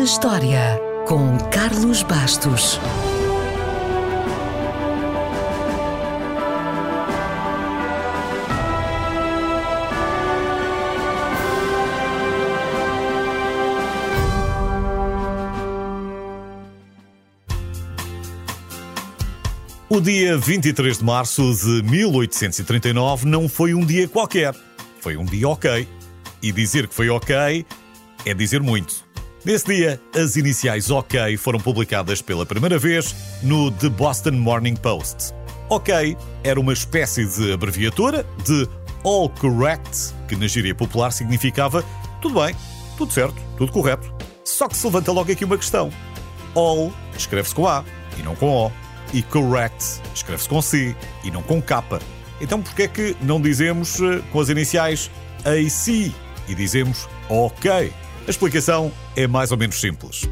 na História, com Carlos Bastos. O dia 23 de março de 1839 não foi um dia qualquer. Foi um dia ok. E dizer que foi ok é dizer muito. Nesse dia, as iniciais OK foram publicadas pela primeira vez no The Boston Morning Post. OK era uma espécie de abreviatura de All Correct, que na gíria popular significava tudo bem, tudo certo, tudo correto. Só que se levanta logo aqui uma questão. All escreve-se com A e não com O. E correct escreve-se com C e não com K. Então porquê é que não dizemos eh, com as iniciais AC e dizemos OK? A explicação é mais ou menos simples.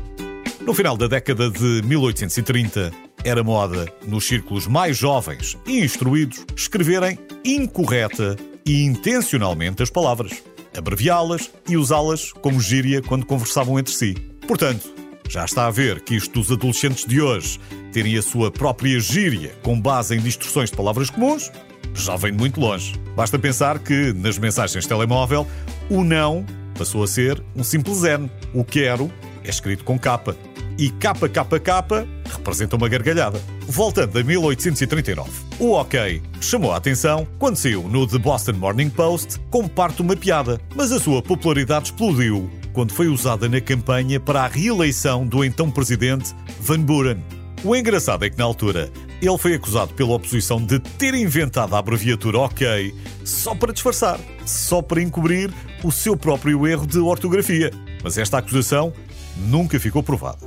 No final da década de 1830, era moda, nos círculos mais jovens e instruídos, escreverem incorreta e intencionalmente as palavras, abreviá-las e usá-las como gíria quando conversavam entre si. Portanto, já está a ver que isto dos adolescentes de hoje terem a sua própria gíria com base em distorções de palavras comuns? Já vem de muito longe. Basta pensar que, nas mensagens de telemóvel, o não passou a ser um simples N. O quero é escrito com capa. E KKK representa uma gargalhada. Voltando a 1839, o OK chamou a atenção quando saiu no The Boston Morning Post como parte de uma piada, mas a sua popularidade explodiu quando foi usada na campanha para a reeleição do então presidente Van Buren. O engraçado é que, na altura, ele foi acusado pela oposição de ter inventado a abreviatura OK só para disfarçar, só para encobrir o seu próprio erro de ortografia. Mas esta acusação nunca ficou provada.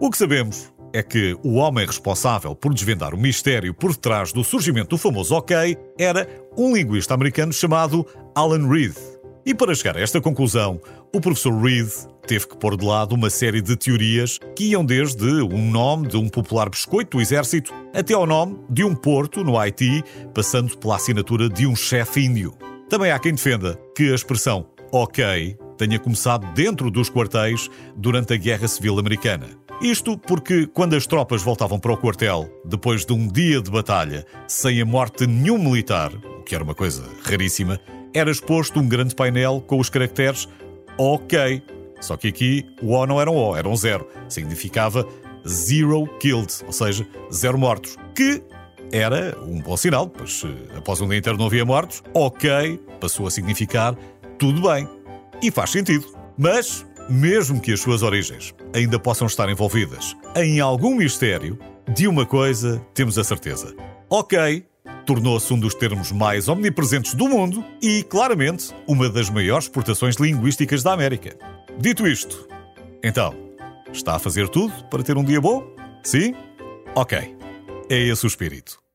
O que sabemos é que o homem responsável por desvendar o mistério por trás do surgimento do famoso OK era um linguista americano chamado Alan Reed. E para chegar a esta conclusão, o professor Reed teve que pôr de lado uma série de teorias que iam desde um nome de um popular biscoito do exército até ao nome de um porto no Haiti, passando pela assinatura de um chefe índio. Também há quem defenda que a expressão OK tenha começado dentro dos quartéis durante a Guerra Civil Americana. Isto porque, quando as tropas voltavam para o quartel, depois de um dia de batalha, sem a morte de nenhum militar, o que era uma coisa raríssima, era exposto um grande painel com os caracteres OK. Só que aqui o O não era um O, era um zero. Significava Zero Killed, ou seja, zero mortos. Que era um bom sinal, pois após um dia inteiro não havia mortos, OK passou a significar tudo bem. E faz sentido. Mas, mesmo que as suas origens ainda possam estar envolvidas em algum mistério, de uma coisa temos a certeza. OK tornou-se um dos termos mais omnipresentes do mundo e, claramente, uma das maiores exportações linguísticas da América. Dito isto, então, está a fazer tudo para ter um dia bom? Sim? Ok. É esse o espírito.